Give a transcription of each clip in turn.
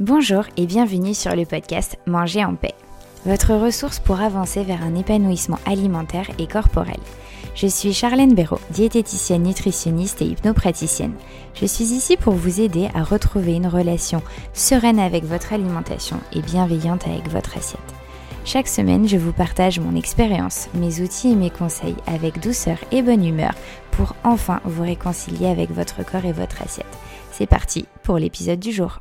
Bonjour et bienvenue sur le podcast Manger en paix, votre ressource pour avancer vers un épanouissement alimentaire et corporel. Je suis Charlène Béraud, diététicienne nutritionniste et hypnopraticienne. Je suis ici pour vous aider à retrouver une relation sereine avec votre alimentation et bienveillante avec votre assiette. Chaque semaine, je vous partage mon expérience, mes outils et mes conseils avec douceur et bonne humeur pour enfin vous réconcilier avec votre corps et votre assiette. C'est parti pour l'épisode du jour.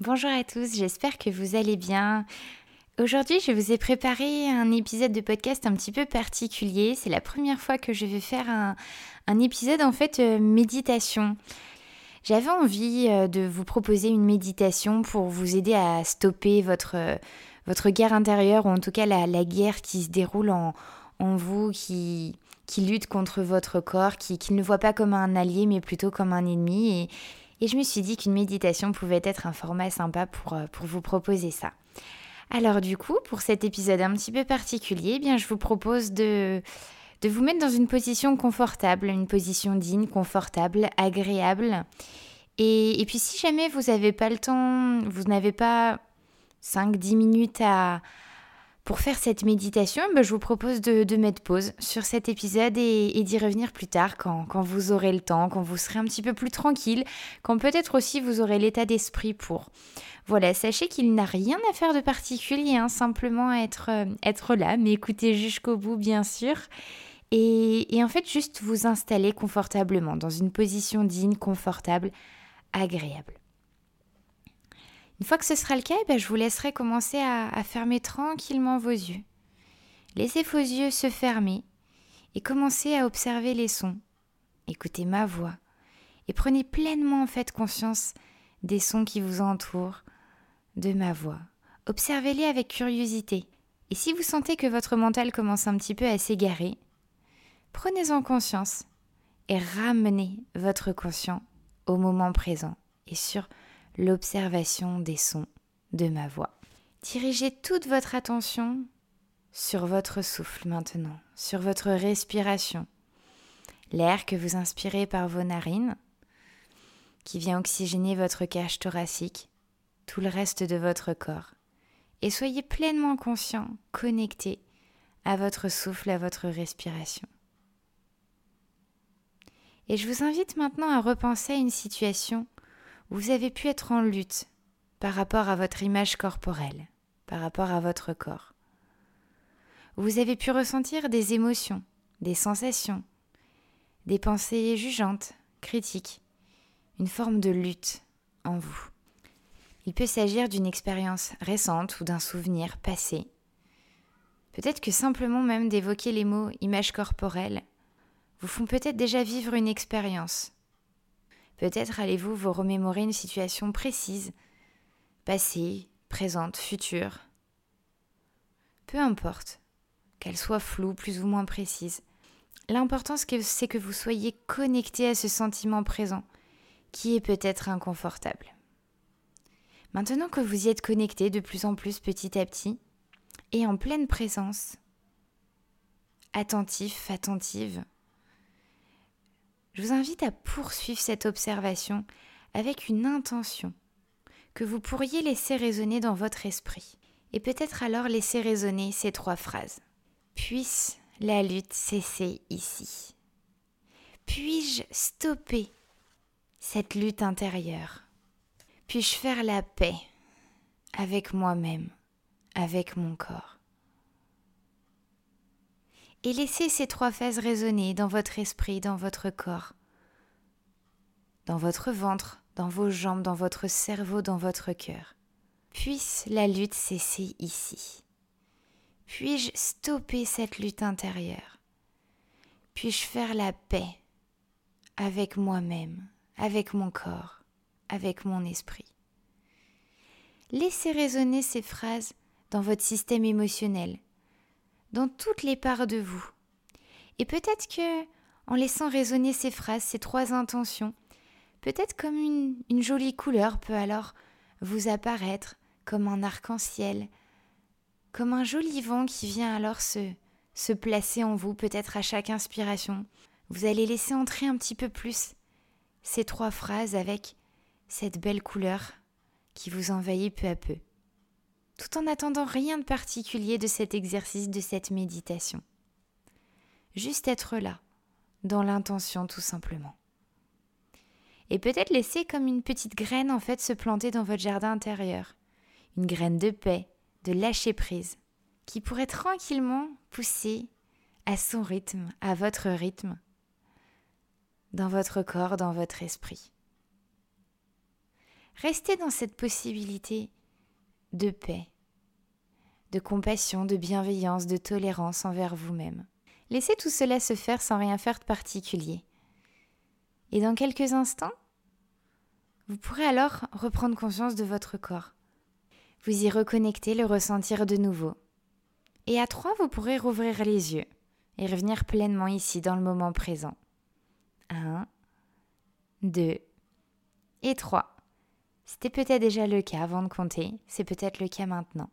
Bonjour à tous, j'espère que vous allez bien. Aujourd'hui, je vous ai préparé un épisode de podcast un petit peu particulier. C'est la première fois que je vais faire un, épisode en fait euh, méditation. J'avais envie euh, de vous proposer une méditation pour vous aider à stopper votre, votre guerre intérieure, ou en tout cas la, guerre qui se déroule en, vous, qui, qui lutte contre votre corps, qui, qui ne voit pas comme un allié, mais plutôt comme un ennemi. Et, et je me suis dit qu'une méditation pouvait être un format sympa pour, euh, pour vous proposer ça. Alors du coup, pour cet épisode un petit peu particulier, eh bien je vous propose de, de vous mettre dans une position confortable, une position digne, confortable, agréable. Et, et puis si jamais vous n'avez pas le temps, vous n'avez pas 5-10 minutes à, pour faire cette méditation, ben, je vous propose de, mettre pause sur cet épisode et, d'y revenir plus tard quand, vous aurez le temps, quand vous serez un petit peu plus tranquille, quand peut-être aussi vous aurez l'état d'esprit pour. Voilà, sachez qu'il n'a rien à faire de particulier, hein, simplement être, euh, être là, mais écoutez jusqu'au bout bien sûr. Et, et en fait, juste vous installer confortablement, dans une position digne, confortable, agréable. Une fois que ce sera le cas, eh ben, je vous laisserai commencer à, fermer tranquillement vos yeux. Laissez vos yeux se fermer et commencez à observer les sons. Écoutez ma voix et prenez pleinement en fait conscience des sons qui vous entourent, de ma voix. Observez-les avec curiosité. Et si vous sentez que votre mental commence un petit peu à s'égarer, prenez-en conscience et ramenez votre conscient au moment présent et sur l'observation des sons de ma voix. Dirigez toute votre attention sur votre souffle maintenant, sur votre respiration. L'air que vous inspirez par vos narines, qui vient oxygéner votre cage thoracique, tout le reste de votre corps. Et soyez pleinement conscient, connecté à votre souffle, à votre respiration. Et je vous invite maintenant à repenser à une situation vous avez pu être en lutte par rapport à votre image corporelle, par rapport à votre corps. Vous avez pu ressentir des émotions, des sensations, des pensées jugeantes, critiques, une forme de lutte en vous. Il peut s'agir d'une expérience récente ou d'un souvenir passé. Peut-être que simplement même d'évoquer les mots image corporelle vous font peut-être déjà vivre une expérience Peut-être allez-vous vous remémorer une situation précise, passée, présente, future. Peu importe, qu'elle soit floue, plus ou moins précise. L'important c'est que vous soyez connecté à ce sentiment présent, qui est peut-être inconfortable. Maintenant que vous y êtes connecté de plus en plus petit à petit, et en pleine présence, attentif, attentive, je vous invite à poursuivre cette observation avec une intention que vous pourriez laisser résonner dans votre esprit. Et peut-être alors laisser résonner ces trois phrases. Puisse la lutte cesser ici Puis-je stopper cette lutte intérieure? Puis-je faire la paix avec moi-même, avec mon corps? Et laissez ces trois phases résonner dans votre esprit, dans votre corps, dans votre ventre, dans vos jambes, dans votre cerveau, dans votre cœur. Puisse la lutte cesser ici. Puis-je stopper cette lutte intérieure? Puis-je faire la paix avec moi-même, avec mon corps, avec mon esprit? Laissez résonner ces phrases dans votre système émotionnel, dans toutes les parts de vous. Et peut-être que, en laissant résonner ces phrases, ces trois intentions, peut-être comme une, une jolie couleur peut alors vous apparaître, comme un arc-en-ciel, comme un joli vent qui vient alors se, se placer en vous, peut-être à chaque inspiration. Vous allez laisser entrer un petit peu plus ces trois phrases avec cette belle couleur qui vous envahit peu à peu, tout en n'attendant rien de particulier de cet exercice, de cette méditation. Juste être là, dans l'intention tout simplement. Et peut-être laisser comme une petite graine en fait se planter dans votre jardin intérieur. Une graine de paix, de lâcher prise, qui pourrait tranquillement pousser à son rythme, à votre rythme, dans votre corps, dans votre esprit. Restez dans cette possibilité de paix, de compassion, de bienveillance, de tolérance envers vous-même. Laissez tout cela se faire sans rien faire de particulier. Et dans quelques instants, vous pourrez alors reprendre conscience de votre corps. Vous y reconnecter, le ressentir de nouveau. Et à trois, vous pourrez rouvrir les yeux et revenir pleinement ici dans le moment présent. Un, deux et trois. C'était peut-être déjà le cas avant de compter, c'est peut-être le cas maintenant.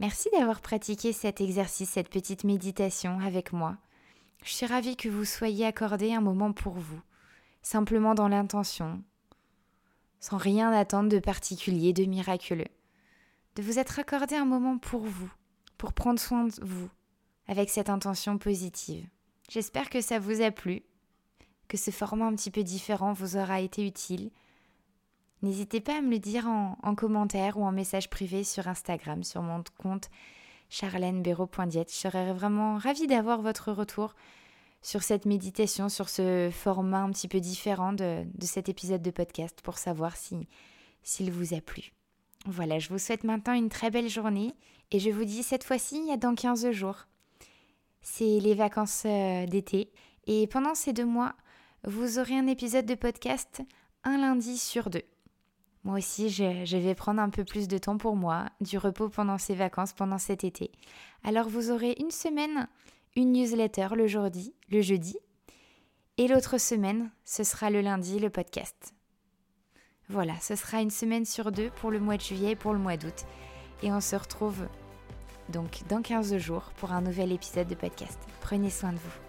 Merci d'avoir pratiqué cet exercice, cette petite méditation avec moi. Je suis ravie que vous soyez accordé un moment pour vous, simplement dans l'intention, sans rien attendre de particulier, de miraculeux. De vous être accordé un moment pour vous, pour prendre soin de vous, avec cette intention positive. J'espère que ça vous a plu, que ce format un petit peu différent vous aura été utile. N'hésitez pas à me le dire en, commentaire ou en message privé sur Instagram, sur mon compte charlenebero.diet. Je serais vraiment ravie d'avoir votre retour sur cette méditation, sur ce format un petit peu différent de, cet épisode de podcast pour savoir si s'il vous a plu. Voilà, je vous souhaite maintenant une très belle journée et je vous dis cette fois-ci, a dans 15 jours. C'est les vacances euh, d'été et pendant ces deux mois, vous aurez un épisode de podcast un lundi sur deux. Moi aussi, je, vais prendre un peu plus de temps pour moi, du repos pendant ces vacances, pendant cet été. Alors vous aurez une semaine une newsletter le jeudi, le jeudi, et l'autre semaine, ce sera le lundi, le podcast. Voilà, ce sera une semaine sur deux pour le mois de juillet et pour le mois d'août. Et on se retrouve donc dans 15 jours pour un nouvel épisode de podcast. Prenez soin de vous.